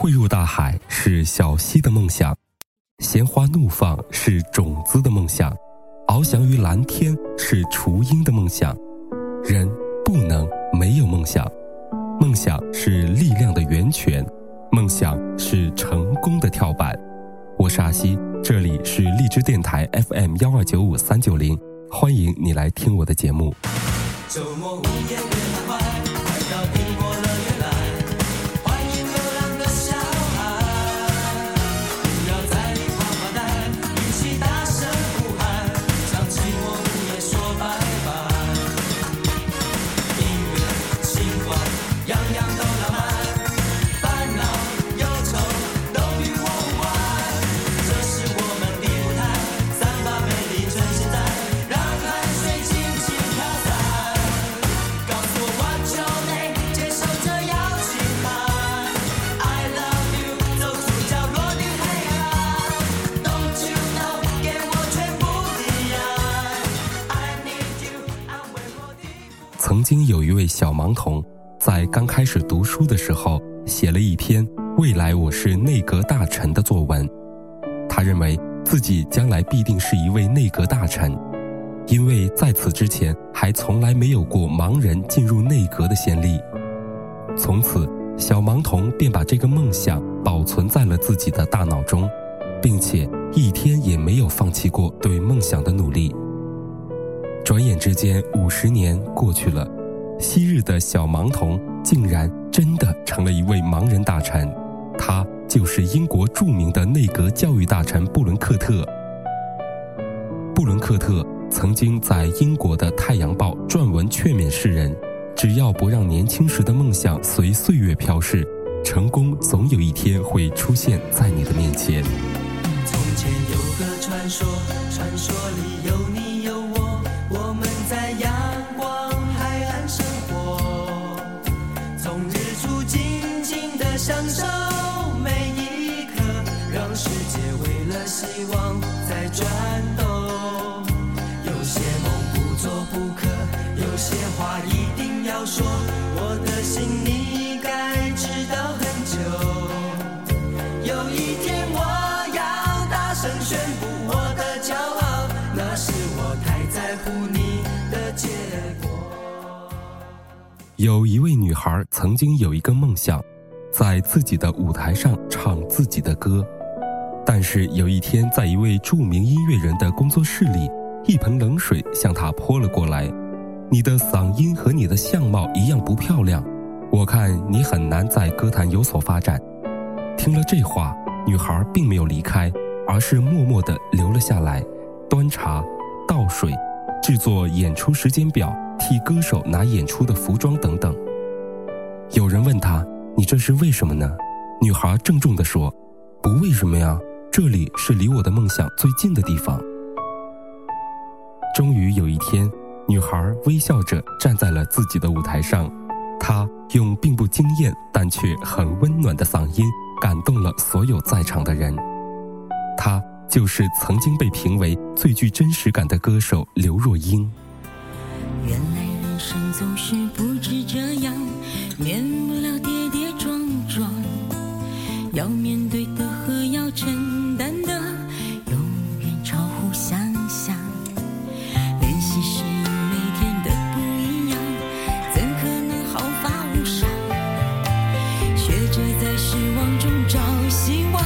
汇入大海是小溪的梦想，鲜花怒放是种子的梦想，翱翔于蓝天是雏鹰的梦想。人不能没有梦想，梦想是力量的源泉，梦想是成功的跳板。我是阿西，这里是荔枝电台 FM 幺二九五三九零，欢迎你来听我的节目。周末午夜曾经有一位小盲童，在刚开始读书的时候，写了一篇“未来我是内阁大臣”的作文。他认为自己将来必定是一位内阁大臣，因为在此之前还从来没有过盲人进入内阁的先例。从此，小盲童便把这个梦想保存在了自己的大脑中，并且一天也没有放弃过对梦想的努力。转眼之间，五十年过去了，昔日的小盲童竟然真的成了一位盲人大臣，他就是英国著名的内阁教育大臣布伦克特。布伦克特曾经在英国的《太阳报》撰文劝勉世人：只要不让年轻时的梦想随岁月飘逝，成功总有一天会出现在你的面前。从前有个传说，传说里有你有我，享受每一刻，让世界为了希望在转动。有些梦不做不可，有些话一定要说，我的心你该知道很久。有一天我要大声宣布我的骄傲，那是我太在乎你的结果。有一位女孩曾经有一个梦想，在自己的舞台上唱自己的歌。但是有一天，在一位著名音乐人的工作室里，一盆冷水向她泼了过来。你的嗓音和你的相貌一样不漂亮，我看你很难在歌坛有所发展。听了这话，女孩并没有离开，而是默默地留了下来，端茶、倒水、制作演出时间表、替歌手拿演出的服装等等。有人问她：“你这是为什么呢？”女孩郑重地说：“不为什么呀，这里是离我的梦想最近的地方。”终于有一天，女孩微笑着站在了自己的舞台上，她用并不惊艳但却很温暖的嗓音感动了所有在场的人。她就是曾经被评为最具真实感的歌手刘若英。人生总是不止这样，免不了跌跌撞撞，要面对的和要承担的，永远超乎想象。练习时每天的不一样，怎可能毫发无伤？学着在失望中找希望，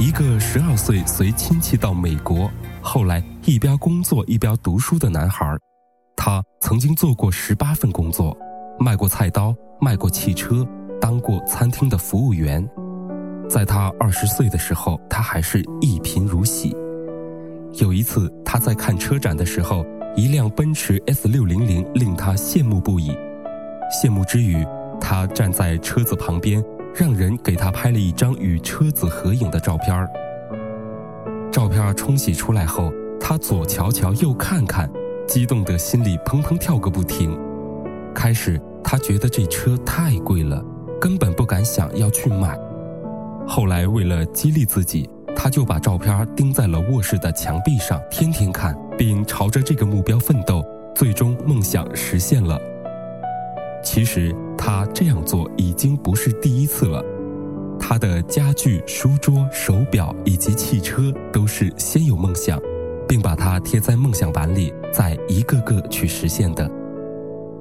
一个十二岁随亲戚到美国，后来一边工作一边读书的男孩。他曾经做过十八份工作，卖过菜刀，卖过汽车，当过餐厅的服务员。在他二十岁的时候，他还是一贫如洗。有一次，他在看车展的时候，一辆奔驰 S 六零零令他羡慕不已。羡慕之余，他站在车子旁边，让人给他拍了一张与车子合影的照片儿。照片冲洗出来后，他左瞧瞧，右看看。激动的心里砰砰跳个不停。开始他觉得这车太贵了，根本不敢想要去买。后来为了激励自己，他就把照片钉在了卧室的墙壁上，天天看，并朝着这个目标奋斗。最终梦想实现了。其实他这样做已经不是第一次了。他的家具、书桌、手表以及汽车都是先有梦想。并把它贴在梦想板里，再一个个去实现的。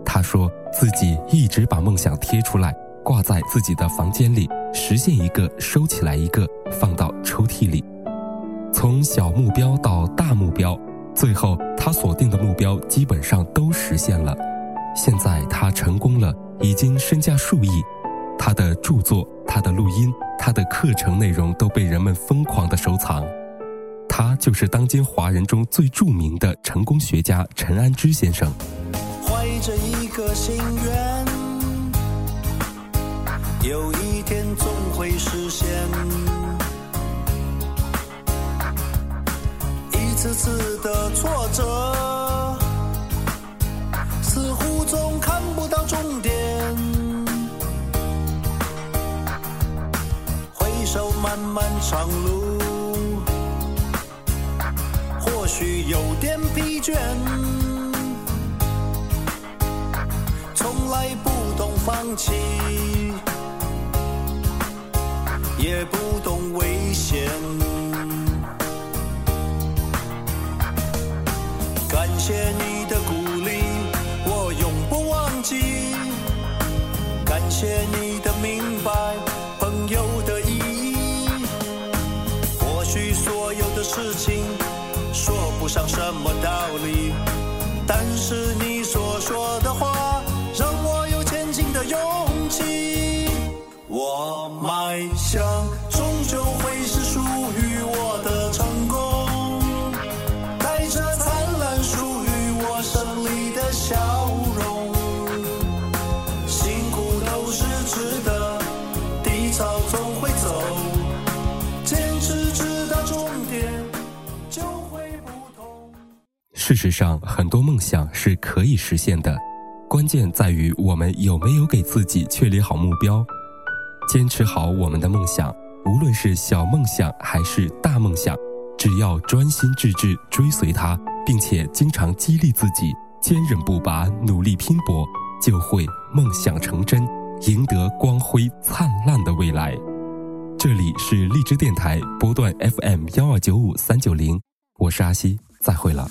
他说自己一直把梦想贴出来，挂在自己的房间里，实现一个收起来一个，放到抽屉里。从小目标到大目标，最后他锁定的目标基本上都实现了。现在他成功了，已经身价数亿。他的著作、他的录音、他的课程内容都被人们疯狂的收藏。他就是当今华人中最著名的成功学家陈安之先生。怀着一个心愿，有一天总会实现。一次次的挫折，漫漫长路。或许有点疲倦，从来不懂放弃，也不懂危险。感谢事情。说不上什么道理，但是你所说的话让我有前进的勇气。我迈事实上，很多梦想是可以实现的，关键在于我们有没有给自己确立好目标，坚持好我们的梦想。无论是小梦想还是大梦想，只要专心致志追随它，并且经常激励自己，坚韧不拔，努力拼搏，就会梦想成真，赢得光辉灿烂的未来。这里是荔枝电台波段 FM 幺二九五三九零，我是阿西，再会了。